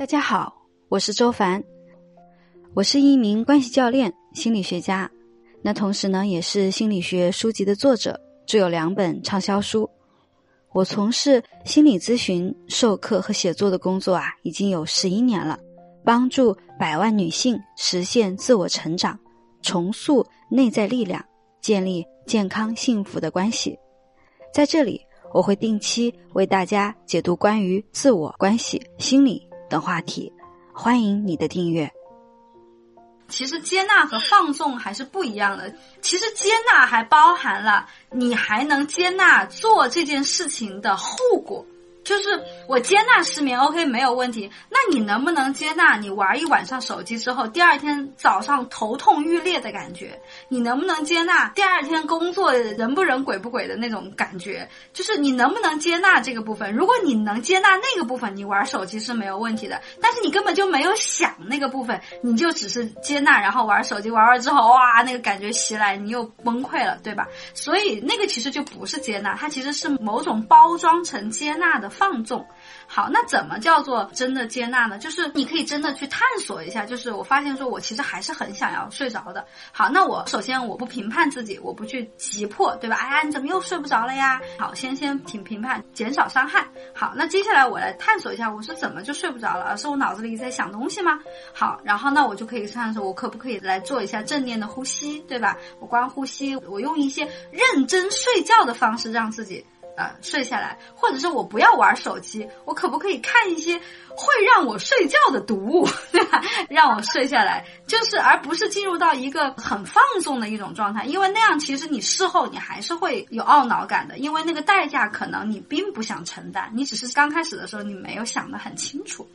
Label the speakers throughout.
Speaker 1: 大家好，我是周凡，我是一名关系教练、心理学家，那同时呢，也是心理学书籍的作者，著有两本畅销书。我从事心理咨询、授课和写作的工作啊，已经有十一年了，帮助百万女性实现自我成长，重塑内在力量，建立健康幸福的关系。在这里。我会定期为大家解读关于自我、关系、心理等话题，欢迎你的订阅。
Speaker 2: 其实接纳和放纵还是不一样的。其实接纳还包含了你还能接纳做这件事情的后果。就是我接纳失眠，OK，没有问题。那你能不能接纳你玩一晚上手机之后，第二天早上头痛欲裂的感觉？你能不能接纳第二天工作人不人鬼不鬼的那种感觉？就是你能不能接纳这个部分？如果你能接纳那个部分，你玩手机是没有问题的。但是你根本就没有想那个部分，你就只是接纳，然后玩手机玩完之后，哇，那个感觉袭来，你又崩溃了，对吧？所以那个其实就不是接纳，它其实是某种包装成接纳的。放纵，好，那怎么叫做真的接纳呢？就是你可以真的去探索一下。就是我发现说，我其实还是很想要睡着的。好，那我首先我不评判自己，我不去急迫，对吧？哎呀，你怎么又睡不着了呀？好，先先评评判，减少伤害。好，那接下来我来探索一下，我是怎么就睡不着了？是我脑子里在想东西吗？好，然后那我就可以探索，我可不可以来做一下正念的呼吸，对吧？我光呼吸，我用一些认真睡觉的方式让自己。呃，睡下来，或者是我不要玩手机，我可不可以看一些会让我睡觉的读物，对吧？让我睡下来，就是而不是进入到一个很放纵的一种状态，因为那样其实你事后你还是会有懊恼感的，因为那个代价可能你并不想承担，你只是刚开始的时候你没有想得很清楚。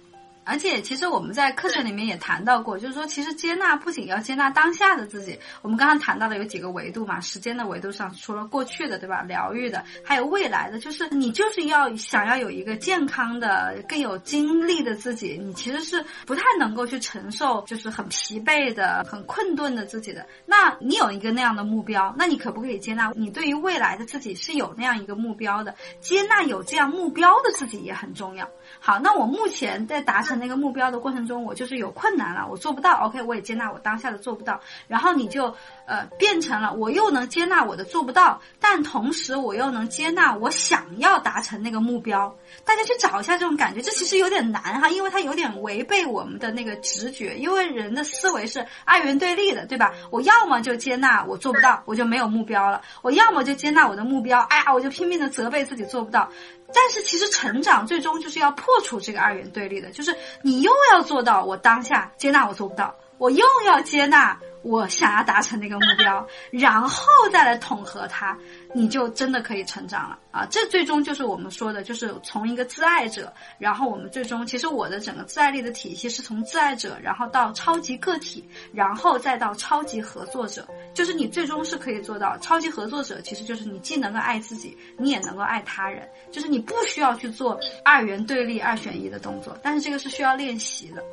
Speaker 2: 而且，其实我们在课程里面也谈到过，就是说，其实接纳不仅要接纳当下的自己。我们刚刚谈到的有几个维度嘛，时间的维度上，除了过去的，对吧？疗愈的，还有未来的，就是你就是要想要有一个健康的、更有精力的自己，你其实是不太能够去承受，就是很疲惫的、很困顿的自己的。那你有一个那样的目标，那你可不可以接纳你对于未来的自己是有那样一个目标的？接纳有这样目标的自己也很重要。好，那我目前在达成那个目标的过程中，我就是有困难了，我做不到。OK，我也接纳我当下的做不到。然后你就呃变成了，我又能接纳我的做不到，但同时我又能接纳我想要达成那个目标。大家去找一下这种感觉，这其实有点难哈，因为它有点违背我们的那个直觉，因为人的思维是二元对立的，对吧？我要么就接纳我做不到，我就没有目标了；我要么就接纳我的目标，哎呀，我就拼命的责备自己做不到。但是其实成长最终就是要破除这个二元对立的，就是你又要做到我当下接纳我做不到，我又要接纳。我想要达成那个目标，然后再来统合它，你就真的可以成长了啊！这最终就是我们说的，就是从一个自爱者，然后我们最终，其实我的整个自爱力的体系是从自爱者，然后到超级个体，然后再到超级合作者，就是你最终是可以做到超级合作者，其实就是你既能够爱自己，你也能够爱他人，就是你不需要去做二元对立、二选一的动作，但是这个是需要练习的。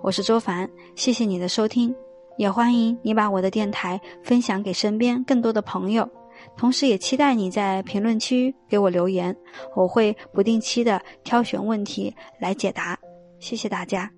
Speaker 1: 我是周凡，谢谢你的收听。也欢迎你把我的电台分享给身边更多的朋友，同时也期待你在评论区给我留言，我会不定期的挑选问题来解答。谢谢大家。